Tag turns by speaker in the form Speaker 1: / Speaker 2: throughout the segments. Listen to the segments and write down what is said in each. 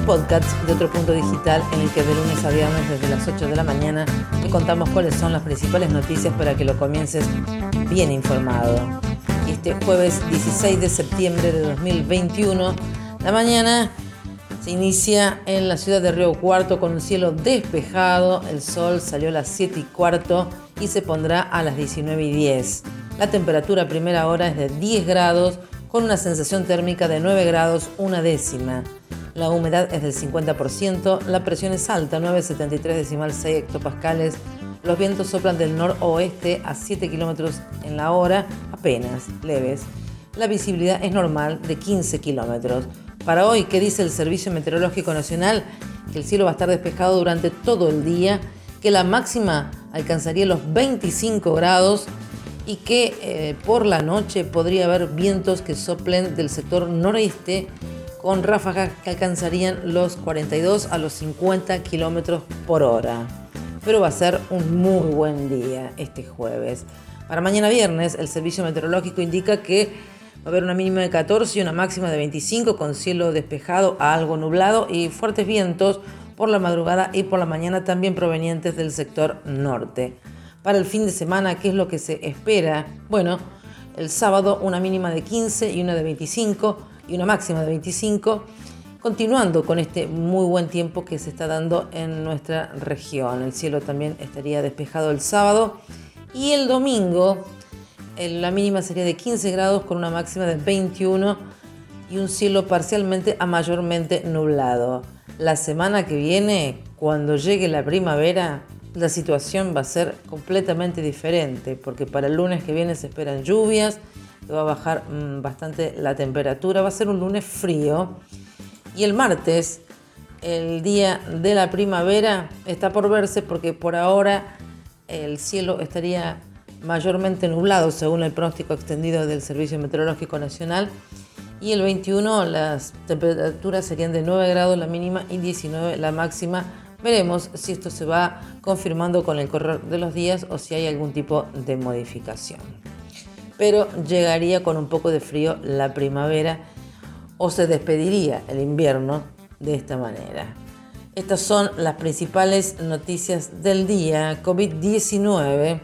Speaker 1: un podcast de otro punto digital en el que de lunes a viernes desde las 8 de la mañana te contamos cuáles son las principales noticias para que lo comiences bien informado. Este jueves 16 de septiembre de 2021, la mañana se inicia en la ciudad de Río Cuarto con un cielo despejado, el sol salió a las 7 y cuarto y se pondrá a las 19 y 10. La temperatura primera hora es de 10 grados con una sensación térmica de 9 grados una décima. La humedad es del 50%, la presión es alta, 9,73 decimal 6 hectopascales. Los vientos soplan del noroeste a 7 kilómetros en la hora, apenas leves. La visibilidad es normal de 15 kilómetros. Para hoy, ¿qué dice el Servicio Meteorológico Nacional? Que el cielo va a estar despejado durante todo el día, que la máxima alcanzaría los 25 grados y que eh, por la noche podría haber vientos que soplen del sector noreste con ráfagas que alcanzarían los 42 a los 50 kilómetros por hora. Pero va a ser un muy buen día este jueves. Para mañana viernes, el servicio meteorológico indica que va a haber una mínima de 14 y una máxima de 25 con cielo despejado a algo nublado y fuertes vientos por la madrugada y por la mañana también provenientes del sector norte. Para el fin de semana, ¿qué es lo que se espera? Bueno, el sábado una mínima de 15 y una de 25 y una máxima de 25, continuando con este muy buen tiempo que se está dando en nuestra región. El cielo también estaría despejado el sábado y el domingo la mínima sería de 15 grados con una máxima de 21 y un cielo parcialmente a mayormente nublado. La semana que viene, cuando llegue la primavera, la situación va a ser completamente diferente, porque para el lunes que viene se esperan lluvias, va a bajar mm, bastante la temperatura, va a ser un lunes frío. Y el martes, el día de la primavera, está por verse porque por ahora el cielo estaría mayormente nublado según el pronóstico extendido del Servicio Meteorológico Nacional. Y el 21 las temperaturas serían de 9 grados la mínima y 19 la máxima Veremos si esto se va confirmando con el correr de los días o si hay algún tipo de modificación. Pero llegaría con un poco de frío la primavera o se despediría el invierno de esta manera. Estas son las principales noticias del día. COVID-19,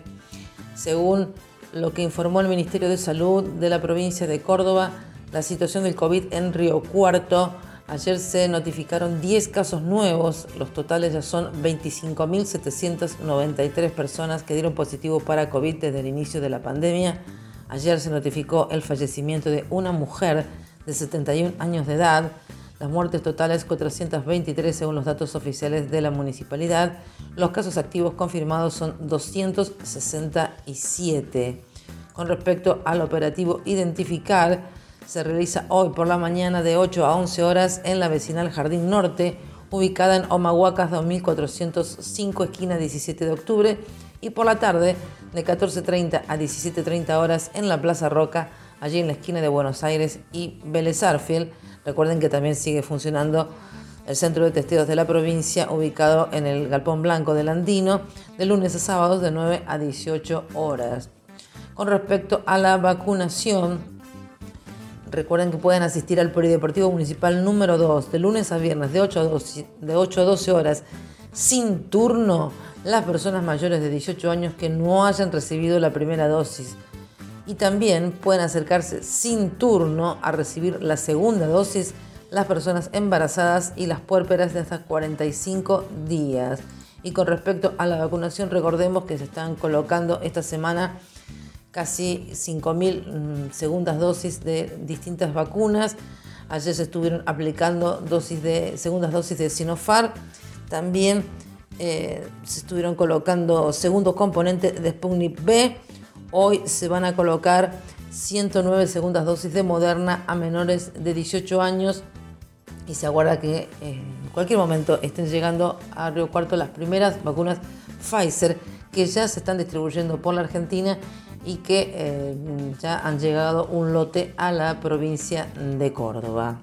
Speaker 1: según lo que informó el Ministerio de Salud de la provincia de Córdoba, la situación del COVID en Río Cuarto Ayer se notificaron 10 casos nuevos, los totales ya son 25.793 personas que dieron positivo para COVID desde el inicio de la pandemia. Ayer se notificó el fallecimiento de una mujer de 71 años de edad. Las muertes totales 423 según los datos oficiales de la municipalidad. Los casos activos confirmados son 267. Con respecto al operativo Identificar, se realiza hoy por la mañana de 8 a 11 horas en la vecinal Jardín Norte, ubicada en Omahuacas 2405, esquina 17 de octubre, y por la tarde de 14.30 a 17.30 horas en la Plaza Roca, allí en la esquina de Buenos Aires y Vélez Recuerden que también sigue funcionando el centro de testeos de la provincia, ubicado en el Galpón Blanco del Andino, de lunes a sábados de 9 a 18 horas. Con respecto a la vacunación, Recuerden que pueden asistir al Polideportivo Municipal número 2 de lunes a viernes de 8 a 12, de 8 a 12 horas sin turno las personas mayores de 18 años que no hayan recibido la primera dosis. Y también pueden acercarse sin turno a recibir la segunda dosis las personas embarazadas y las puérperas de hasta 45 días. Y con respecto a la vacunación, recordemos que se están colocando esta semana casi 5.000 mm, segundas dosis de distintas vacunas. Ayer se estuvieron aplicando dosis de, segundas dosis de Sinopharm. También eh, se estuvieron colocando segundo componente de Sputnik B. Hoy se van a colocar 109 segundas dosis de Moderna a menores de 18 años y se aguarda que eh, en cualquier momento estén llegando a Río Cuarto las primeras vacunas Pfizer que ya se están distribuyendo por la Argentina y que eh, ya han llegado un lote a la provincia de Córdoba.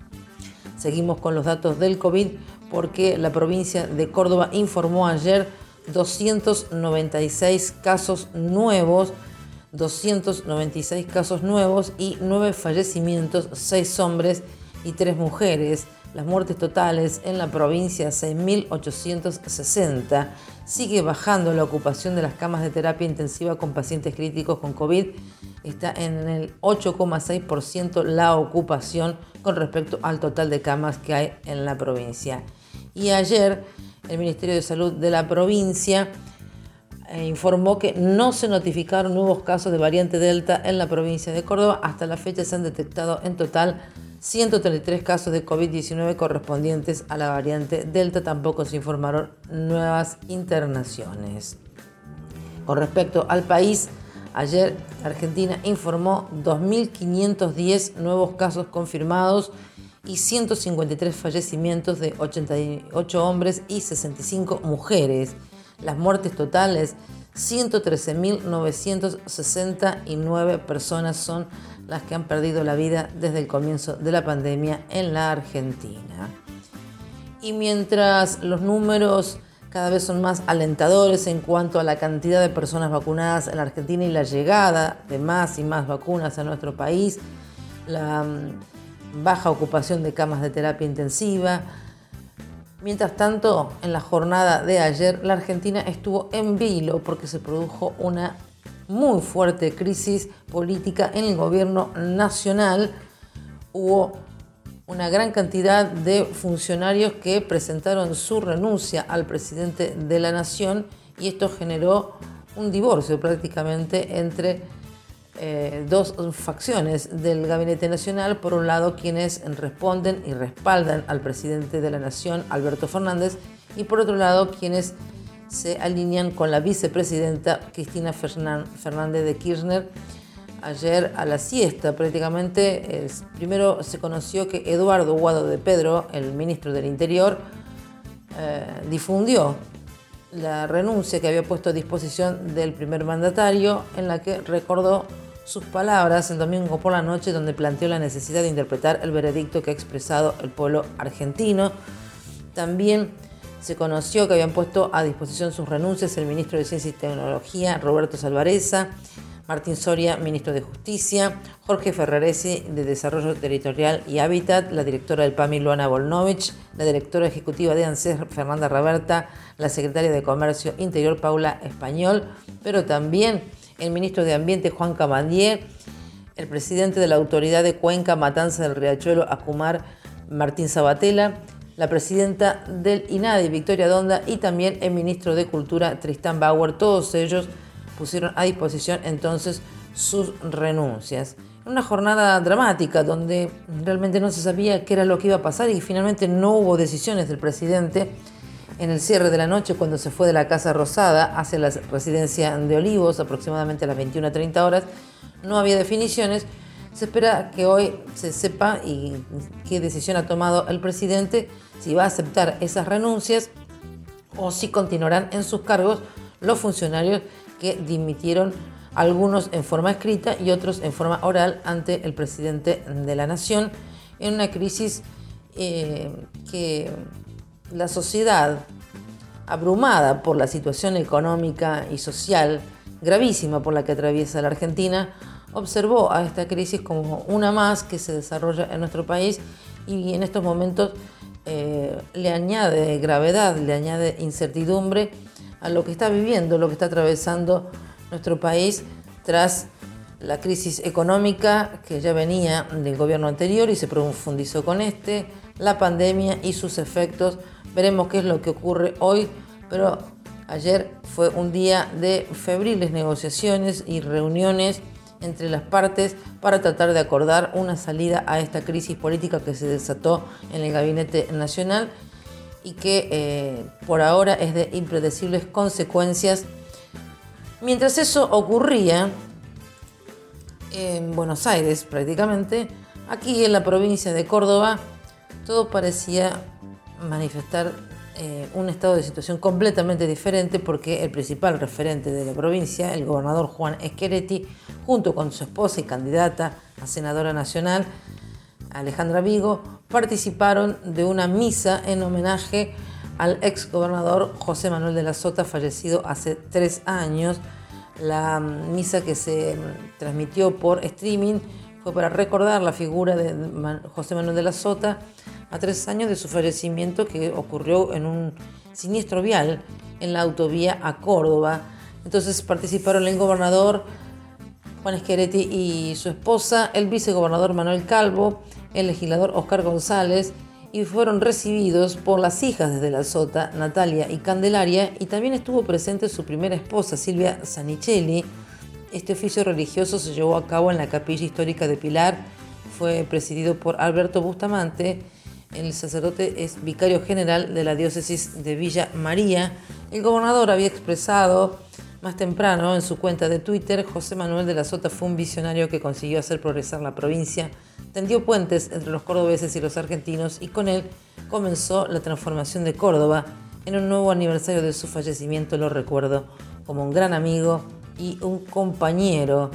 Speaker 1: Seguimos con los datos del COVID porque la provincia de Córdoba informó ayer 296 casos nuevos, 296 casos nuevos y 9 fallecimientos, 6 hombres y 3 mujeres. Las muertes totales en la provincia 6.860. Sigue bajando la ocupación de las camas de terapia intensiva con pacientes críticos con COVID. Está en el 8,6% la ocupación con respecto al total de camas que hay en la provincia. Y ayer el Ministerio de Salud de la provincia eh, informó que no se notificaron nuevos casos de variante Delta en la provincia de Córdoba. Hasta la fecha se han detectado en total 133 casos de COVID-19 correspondientes a la variante Delta. Tampoco se informaron nuevas internaciones. Con respecto al país, ayer Argentina informó 2.510 nuevos casos confirmados y 153 fallecimientos de 88 hombres y 65 mujeres. Las muertes totales, 113.969 personas son las que han perdido la vida desde el comienzo de la pandemia en la Argentina. Y mientras los números cada vez son más alentadores en cuanto a la cantidad de personas vacunadas en la Argentina y la llegada de más y más vacunas a nuestro país, la baja ocupación de camas de terapia intensiva. Mientras tanto, en la jornada de ayer, la Argentina estuvo en vilo porque se produjo una muy fuerte crisis política en el gobierno nacional. Hubo una gran cantidad de funcionarios que presentaron su renuncia al presidente de la nación y esto generó un divorcio prácticamente entre eh, dos facciones del gabinete nacional. Por un lado, quienes responden y respaldan al presidente de la nación, Alberto Fernández, y por otro lado, quienes se alinean con la vicepresidenta Cristina Fernández de Kirchner. Ayer a la siesta prácticamente, primero se conoció que Eduardo Guado de Pedro, el ministro del Interior, eh, difundió la renuncia que había puesto a disposición del primer mandatario, en la que recordó sus palabras el domingo por la noche, donde planteó la necesidad de interpretar el veredicto que ha expresado el pueblo argentino. También se conoció que habían puesto a disposición sus renuncias el ministro de Ciencia y Tecnología, Roberto Salvareza, Martín Soria, ministro de Justicia, Jorge Ferraresi, de Desarrollo Territorial y Hábitat, la directora del PAMI, Luana Volnovich, la directora ejecutiva de ANSES, Fernanda Raberta, la secretaria de Comercio Interior, Paula Español, pero también el ministro de Ambiente, Juan Camandier, el presidente de la Autoridad de Cuenca, Matanza del Riachuelo, Acumar, Martín Sabatella, la presidenta del INADI, Victoria Donda, y también el ministro de Cultura, Tristán Bauer. Todos ellos pusieron a disposición entonces sus renuncias. Una jornada dramática donde realmente no se sabía qué era lo que iba a pasar y finalmente no hubo decisiones del presidente en el cierre de la noche cuando se fue de la Casa Rosada hacia la residencia de Olivos, aproximadamente a las 21.30 horas. No había definiciones se espera que hoy se sepa y qué decisión ha tomado el presidente, si va a aceptar esas renuncias o si continuarán en sus cargos los funcionarios que dimitieron algunos en forma escrita y otros en forma oral ante el presidente de la nación en una crisis eh, que la sociedad abrumada por la situación económica y social gravísima por la que atraviesa la Argentina observó a esta crisis como una más que se desarrolla en nuestro país y en estos momentos eh, le añade gravedad, le añade incertidumbre a lo que está viviendo, lo que está atravesando nuestro país tras la crisis económica que ya venía del gobierno anterior y se profundizó con este, la pandemia y sus efectos. Veremos qué es lo que ocurre hoy, pero ayer fue un día de febriles negociaciones y reuniones entre las partes para tratar de acordar una salida a esta crisis política que se desató en el Gabinete Nacional y que eh, por ahora es de impredecibles consecuencias. Mientras eso ocurría en Buenos Aires prácticamente, aquí en la provincia de Córdoba todo parecía manifestar eh, un estado de situación completamente diferente porque el principal referente de la provincia, el gobernador Juan Esqueretti, junto con su esposa y candidata a senadora nacional, Alejandra Vigo, participaron de una misa en homenaje al ex gobernador José Manuel de la Sota, fallecido hace tres años. La misa que se transmitió por streaming fue para recordar la figura de José Manuel de la Sota a tres años de su fallecimiento que ocurrió en un siniestro vial en la autovía a Córdoba. Entonces participaron el gobernador Juan Esqueretti y su esposa, el vicegobernador Manuel Calvo, el legislador Oscar González y fueron recibidos por las hijas de la Sota, Natalia y Candelaria, y también estuvo presente su primera esposa, Silvia Sanicelli. Este oficio religioso se llevó a cabo en la capilla histórica de Pilar, fue presidido por Alberto Bustamante, el sacerdote es vicario general de la diócesis de Villa María. El gobernador había expresado más temprano en su cuenta de Twitter, José Manuel de la Sota fue un visionario que consiguió hacer progresar la provincia tendió puentes entre los cordobeses y los argentinos y con él comenzó la transformación de Córdoba. En un nuevo aniversario de su fallecimiento lo recuerdo como un gran amigo y un compañero.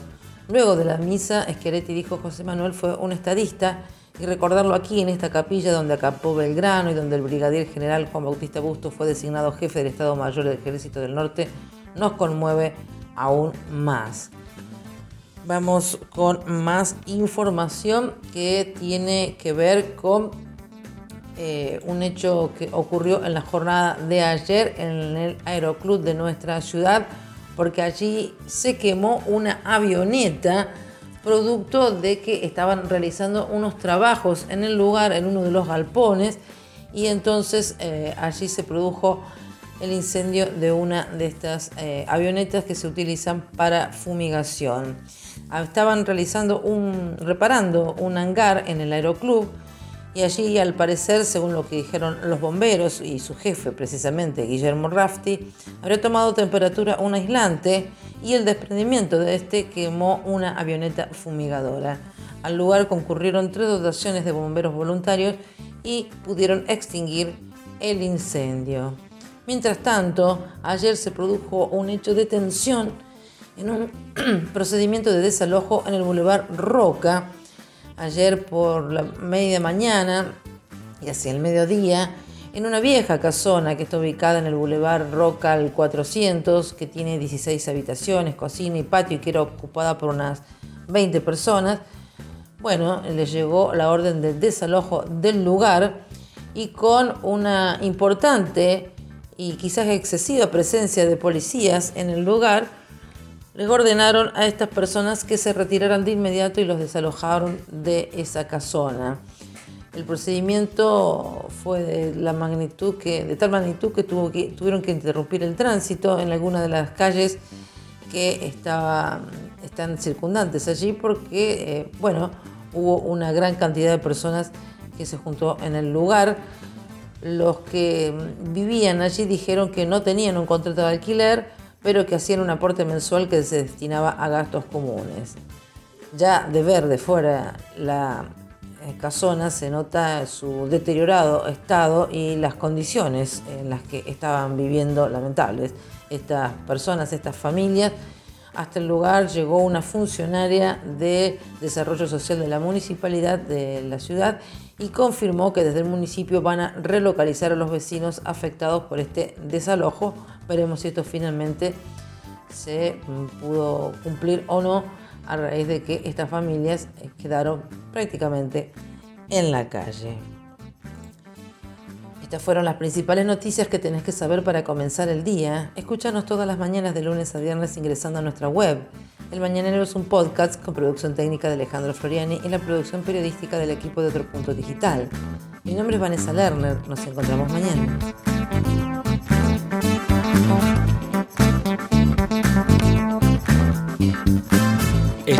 Speaker 1: Luego de la misa, Esqueretti dijo José Manuel fue un estadista y recordarlo aquí en esta capilla donde acampó Belgrano y donde el brigadier general Juan Bautista Busto fue designado jefe del Estado Mayor del Ejército del Norte nos conmueve aún más. Vamos con más información que tiene que ver con eh, un hecho que ocurrió en la jornada de ayer en el aeroclub de nuestra ciudad, porque allí se quemó una avioneta producto de que estaban realizando unos trabajos en el lugar, en uno de los galpones, y entonces eh, allí se produjo el incendio de una de estas eh, avionetas que se utilizan para fumigación. Ah, estaban realizando un, reparando un hangar en el aeroclub y allí al parecer, según lo que dijeron los bomberos y su jefe precisamente, Guillermo Rafti, habría tomado temperatura un aislante y el desprendimiento de este quemó una avioneta fumigadora. Al lugar concurrieron tres dotaciones de bomberos voluntarios y pudieron extinguir el incendio. Mientras tanto, ayer se produjo un hecho de tensión en un procedimiento de desalojo en el Boulevard Roca. Ayer por la media mañana y hacia el mediodía, en una vieja casona que está ubicada en el Boulevard Roca al 400, que tiene 16 habitaciones, cocina y patio y que era ocupada por unas 20 personas. Bueno, le llegó la orden de desalojo del lugar y con una importante y quizás excesiva presencia de policías en el lugar, les ordenaron a estas personas que se retiraran de inmediato y los desalojaron de esa casona. El procedimiento fue de la magnitud que, tal magnitud que, tuvieron que interrumpir el tránsito en algunas de las calles que están circundantes allí porque, eh, bueno, hubo una gran cantidad de personas que se juntó en el lugar. Los que vivían allí dijeron que no tenían un contrato de alquiler, pero que hacían un aporte mensual que se destinaba a gastos comunes. Ya de ver de fuera la eh, casona se nota su deteriorado estado y las condiciones en las que estaban viviendo lamentables estas personas, estas familias. Hasta el lugar llegó una funcionaria de desarrollo social de la municipalidad de la ciudad y confirmó que desde el municipio van a relocalizar a los vecinos afectados por este desalojo. Veremos si esto finalmente se pudo cumplir o no a raíz de que estas familias quedaron prácticamente en la calle. Estas fueron las principales noticias que tenés que saber para comenzar el día. Escúchanos todas las mañanas de lunes a viernes ingresando a nuestra web el Mañanero es un podcast con producción técnica de Alejandro Floriani y la producción periodística del equipo de Otro Punto Digital. Mi nombre es Vanessa Lerner. Nos encontramos mañana.